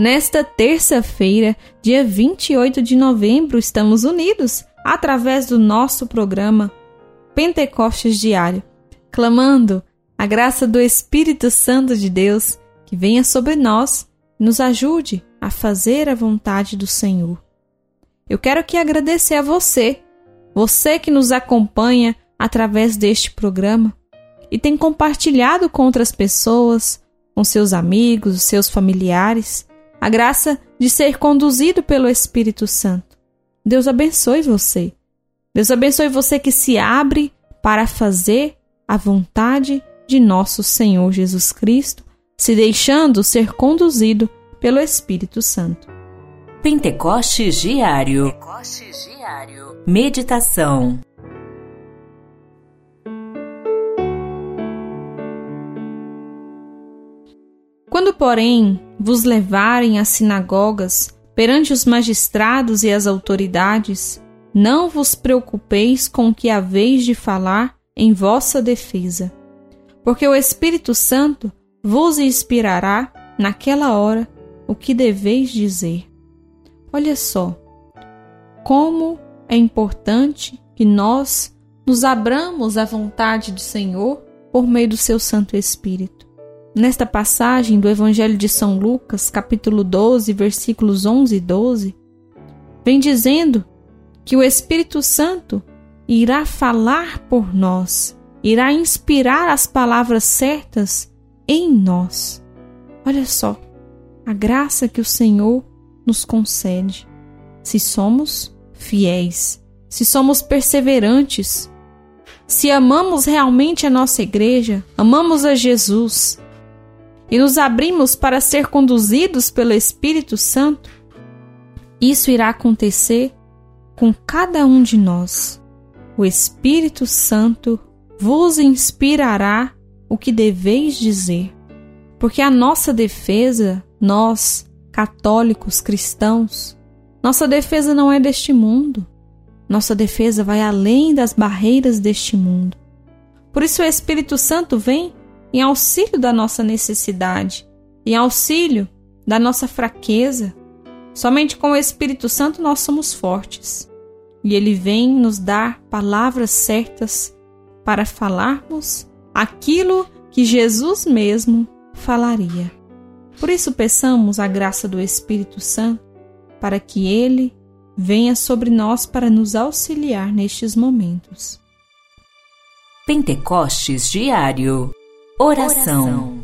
Nesta terça-feira, dia 28 de novembro, estamos unidos através do nosso programa Pentecostes Diário, clamando a graça do Espírito Santo de Deus que venha sobre nós e nos ajude a fazer a vontade do Senhor. Eu quero aqui agradecer a você, você que nos acompanha através deste programa e tem compartilhado com outras pessoas, com seus amigos, seus familiares a graça de ser conduzido pelo Espírito Santo. Deus abençoe você. Deus abençoe você que se abre para fazer a vontade de nosso Senhor Jesus Cristo, se deixando ser conduzido pelo Espírito Santo. Pentecostes Diário. Pentecostes Diário. Meditação. Quando, porém, vos levarem às sinagogas perante os magistrados e as autoridades, não vos preocupeis com o que haveis de falar em vossa defesa, porque o Espírito Santo vos inspirará naquela hora o que deveis dizer. Olha só, como é importante que nós nos abramos à vontade do Senhor por meio do seu Santo Espírito. Nesta passagem do Evangelho de São Lucas, capítulo 12, versículos 11 e 12, vem dizendo que o Espírito Santo irá falar por nós, irá inspirar as palavras certas em nós. Olha só, a graça que o Senhor nos concede. Se somos fiéis, se somos perseverantes, se amamos realmente a nossa igreja, amamos a Jesus, e nos abrimos para ser conduzidos pelo Espírito Santo, isso irá acontecer com cada um de nós. O Espírito Santo vos inspirará o que deveis dizer, porque a nossa defesa, nós, católicos cristãos, nossa defesa não é deste mundo. Nossa defesa vai além das barreiras deste mundo. Por isso o Espírito Santo vem em auxílio da nossa necessidade, em auxílio da nossa fraqueza. Somente com o Espírito Santo nós somos fortes. E ele vem nos dar palavras certas para falarmos aquilo que Jesus mesmo falaria. Por isso peçamos a graça do Espírito Santo para que ele venha sobre nós para nos auxiliar nestes momentos. Pentecostes Diário Oração.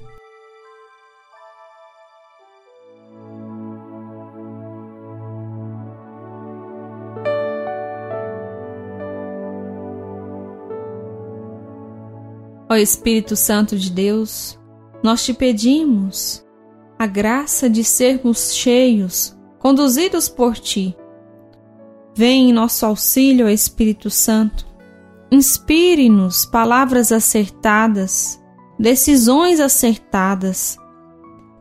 Ó Espírito Santo de Deus, nós te pedimos a graça de sermos cheios, conduzidos por ti. Vem em nosso auxílio, Espírito Santo. Inspire-nos palavras acertadas decisões acertadas,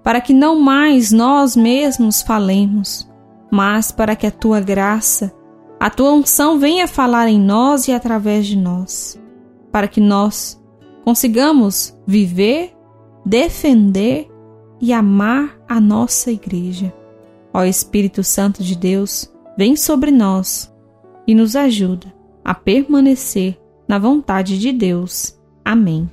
para que não mais nós mesmos falemos, mas para que a tua graça, a tua unção venha falar em nós e através de nós, para que nós consigamos viver, defender e amar a nossa igreja. Ó Espírito Santo de Deus, vem sobre nós e nos ajuda a permanecer na vontade de Deus. Amém.